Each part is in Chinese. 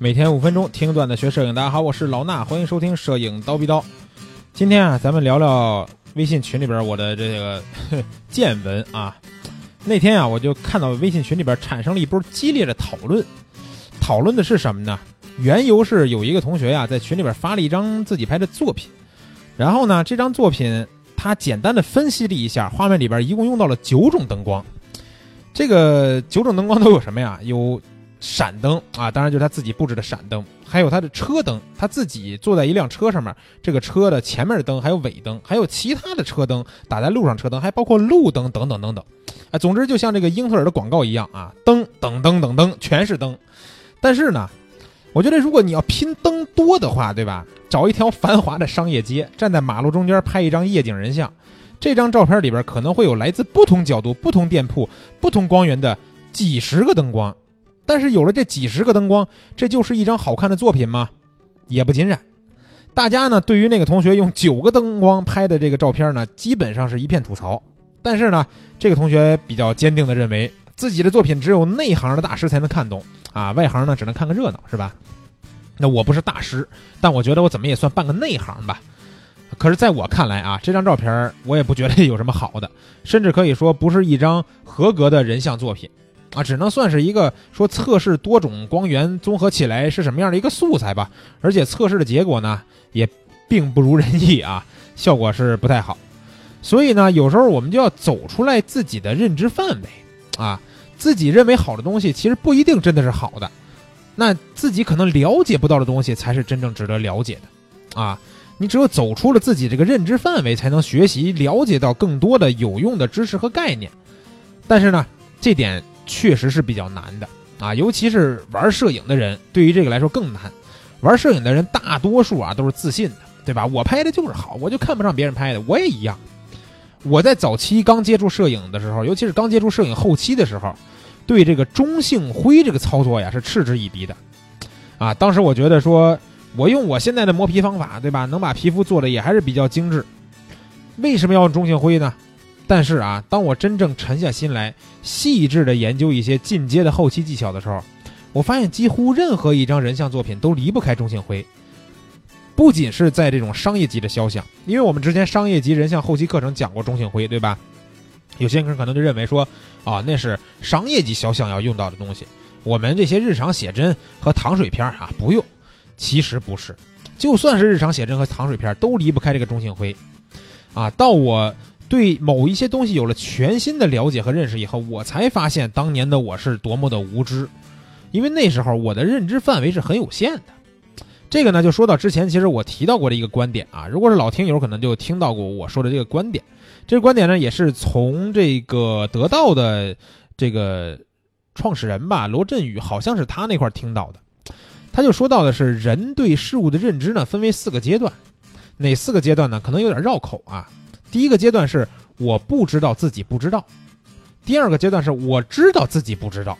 每天五分钟听段子学摄影，大家好，我是老衲，欢迎收听摄影刀逼刀。今天啊，咱们聊聊微信群里边我的这个见闻啊。那天啊，我就看到微信群里边产生了一波激烈的讨论，讨论的是什么呢？缘由是有一个同学呀，在群里边发了一张自己拍的作品，然后呢，这张作品他简单的分析了一下，画面里边一共用到了九种灯光。这个九种灯光都有什么呀？有闪灯啊，当然就是他自己布置的闪灯，还有他的车灯，他自己坐在一辆车上面，这个车的前面的灯，还有尾灯，还有其他的车灯打在路上车灯，还包括路灯等等等等。啊，总之就像这个英特尔的广告一样啊，灯等灯等灯全是灯。但是呢，我觉得如果你要拼灯多的话，对吧？找一条繁华的商业街，站在马路中间拍一张夜景人像，这张照片里边可能会有来自不同角度、不同店铺、不同光源的几十个灯光。但是有了这几十个灯光，这就是一张好看的作品吗？也不尽然。大家呢，对于那个同学用九个灯光拍的这个照片呢，基本上是一片吐槽。但是呢，这个同学比较坚定地认为，自己的作品只有内行的大师才能看懂啊，外行呢只能看个热闹，是吧？那我不是大师，但我觉得我怎么也算半个内行吧。可是，在我看来啊，这张照片我也不觉得有什么好的，甚至可以说不是一张合格的人像作品啊，只能算是一个说测试多种光源综合起来是什么样的一个素材吧。而且测试的结果呢，也并不如人意啊，效果是不太好。所以呢，有时候我们就要走出来自己的认知范围，啊，自己认为好的东西，其实不一定真的是好的。那自己可能了解不到的东西，才是真正值得了解的，啊，你只有走出了自己这个认知范围，才能学习了解到更多的有用的知识和概念。但是呢，这点确实是比较难的，啊，尤其是玩摄影的人，对于这个来说更难。玩摄影的人大多数啊都是自信的，对吧？我拍的就是好，我就看不上别人拍的，我也一样。我在早期刚接触摄影的时候，尤其是刚接触摄影后期的时候，对这个中性灰这个操作呀是嗤之以鼻的，啊，当时我觉得说，我用我现在的磨皮方法，对吧，能把皮肤做的也还是比较精致，为什么要用中性灰呢？但是啊，当我真正沉下心来，细致的研究一些进阶的后期技巧的时候，我发现几乎任何一张人像作品都离不开中性灰。不仅是在这种商业级的肖像，因为我们之前商业级人像后期课程讲过中性灰，对吧？有些人可能就认为说，啊，那是商业级肖像要用到的东西，我们这些日常写真和糖水片啊不用。其实不是，就算是日常写真和糖水片都离不开这个中性灰。啊，到我对某一些东西有了全新的了解和认识以后，我才发现当年的我是多么的无知，因为那时候我的认知范围是很有限的。这个呢，就说到之前，其实我提到过的一个观点啊。如果是老听友，可能就听到过我说的这个观点。这个观点呢，也是从这个得到的这个创始人吧，罗振宇，好像是他那块听到的。他就说到的是，人对事物的认知呢，分为四个阶段。哪四个阶段呢？可能有点绕口啊。第一个阶段是我不知道自己不知道；第二个阶段是我知道自己不知道；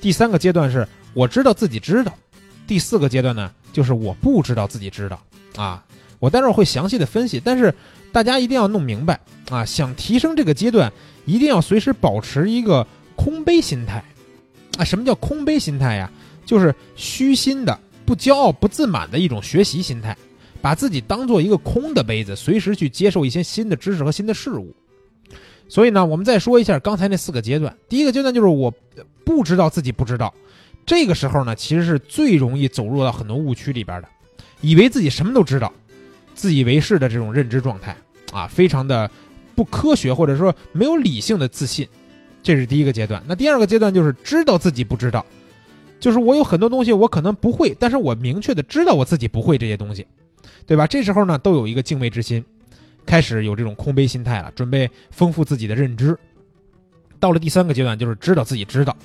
第三个阶段是我知道自己知道；第四个阶段呢？就是我不知道自己知道啊，我待会儿会详细的分析，但是大家一定要弄明白啊，想提升这个阶段，一定要随时保持一个空杯心态啊。什么叫空杯心态呀？就是虚心的、不骄傲、不自满的一种学习心态，把自己当做一个空的杯子，随时去接受一些新的知识和新的事物。所以呢，我们再说一下刚才那四个阶段，第一个阶段就是我不知道自己不知道。这个时候呢，其实是最容易走入到很多误区里边的，以为自己什么都知道，自以为是的这种认知状态啊，非常的不科学或者说没有理性的自信，这是第一个阶段。那第二个阶段就是知道自己不知道，就是我有很多东西我可能不会，但是我明确的知道我自己不会这些东西，对吧？这时候呢，都有一个敬畏之心，开始有这种空杯心态了，准备丰富自己的认知。到了第三个阶段，就是知道自己知道。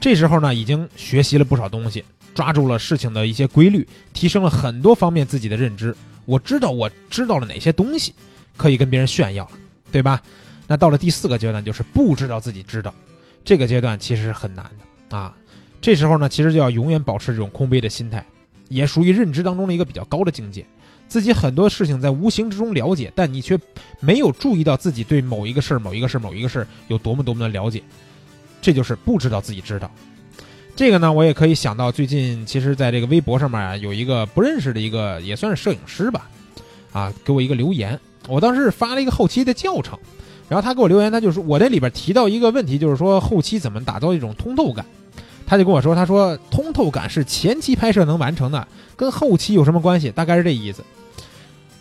这时候呢，已经学习了不少东西，抓住了事情的一些规律，提升了很多方面自己的认知。我知道我知道了哪些东西，可以跟别人炫耀了，对吧？那到了第四个阶段，就是不知道自己知道，这个阶段其实是很难的啊。这时候呢，其实就要永远保持这种空杯的心态，也属于认知当中的一个比较高的境界。自己很多事情在无形之中了解，但你却没有注意到自己对某一个事儿、某一个事儿、某一个事儿有多么多么的了解。这就是不知道自己知道。这个呢，我也可以想到最近其实在这个微博上面啊，有一个不认识的一个也算是摄影师吧，啊，给我一个留言。我当时是发了一个后期的教程，然后他给我留言，他就说我这里边提到一个问题，就是说后期怎么打造一种通透感。他就跟我说，他说通透感是前期拍摄能完成的，跟后期有什么关系？大概是这意思。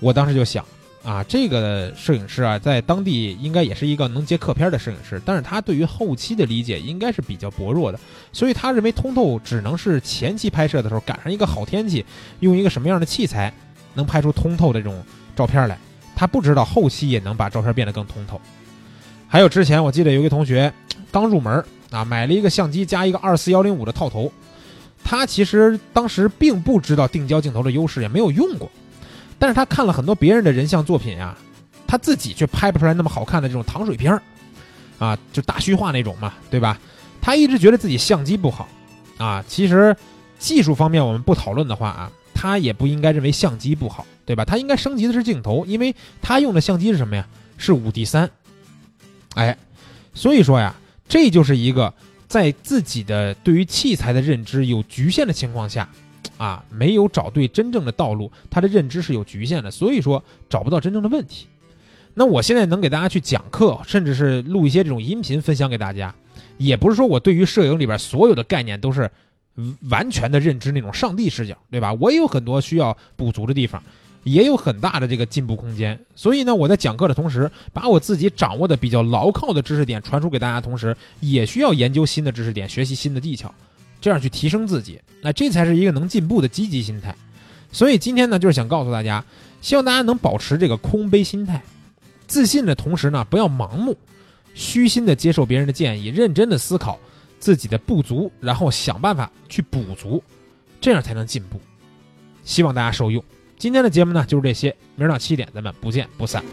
我当时就想。啊，这个摄影师啊，在当地应该也是一个能接客片的摄影师，但是他对于后期的理解应该是比较薄弱的，所以他认为通透只能是前期拍摄的时候赶上一个好天气，用一个什么样的器材能拍出通透的这种照片来，他不知道后期也能把照片变得更通透。还有之前我记得有一个同学刚入门啊，买了一个相机加一个二四幺零五的套头，他其实当时并不知道定焦镜头的优势，也没有用过。但是他看了很多别人的人像作品呀，他自己却拍不出来那么好看的这种糖水片，啊，就大虚化那种嘛，对吧？他一直觉得自己相机不好，啊，其实技术方面我们不讨论的话啊，他也不应该认为相机不好，对吧？他应该升级的是镜头，因为他用的相机是什么呀？是五 D 三，哎，所以说呀，这就是一个在自己的对于器材的认知有局限的情况下。啊，没有找对真正的道路，他的认知是有局限的，所以说找不到真正的问题。那我现在能给大家去讲课，甚至是录一些这种音频分享给大家，也不是说我对于摄影里边所有的概念都是完全的认知那种上帝视角，对吧？我也有很多需要补足的地方，也有很大的这个进步空间。所以呢，我在讲课的同时，把我自己掌握的比较牢靠的知识点传输给大家，同时也需要研究新的知识点，学习新的技巧。这样去提升自己，那这才是一个能进步的积极心态。所以今天呢，就是想告诉大家，希望大家能保持这个空杯心态，自信的同时呢，不要盲目、虚心的接受别人的建议，认真的思考自己的不足，然后想办法去补足，这样才能进步。希望大家受用。今天的节目呢，就是这些。明儿早七点，咱们不见不散。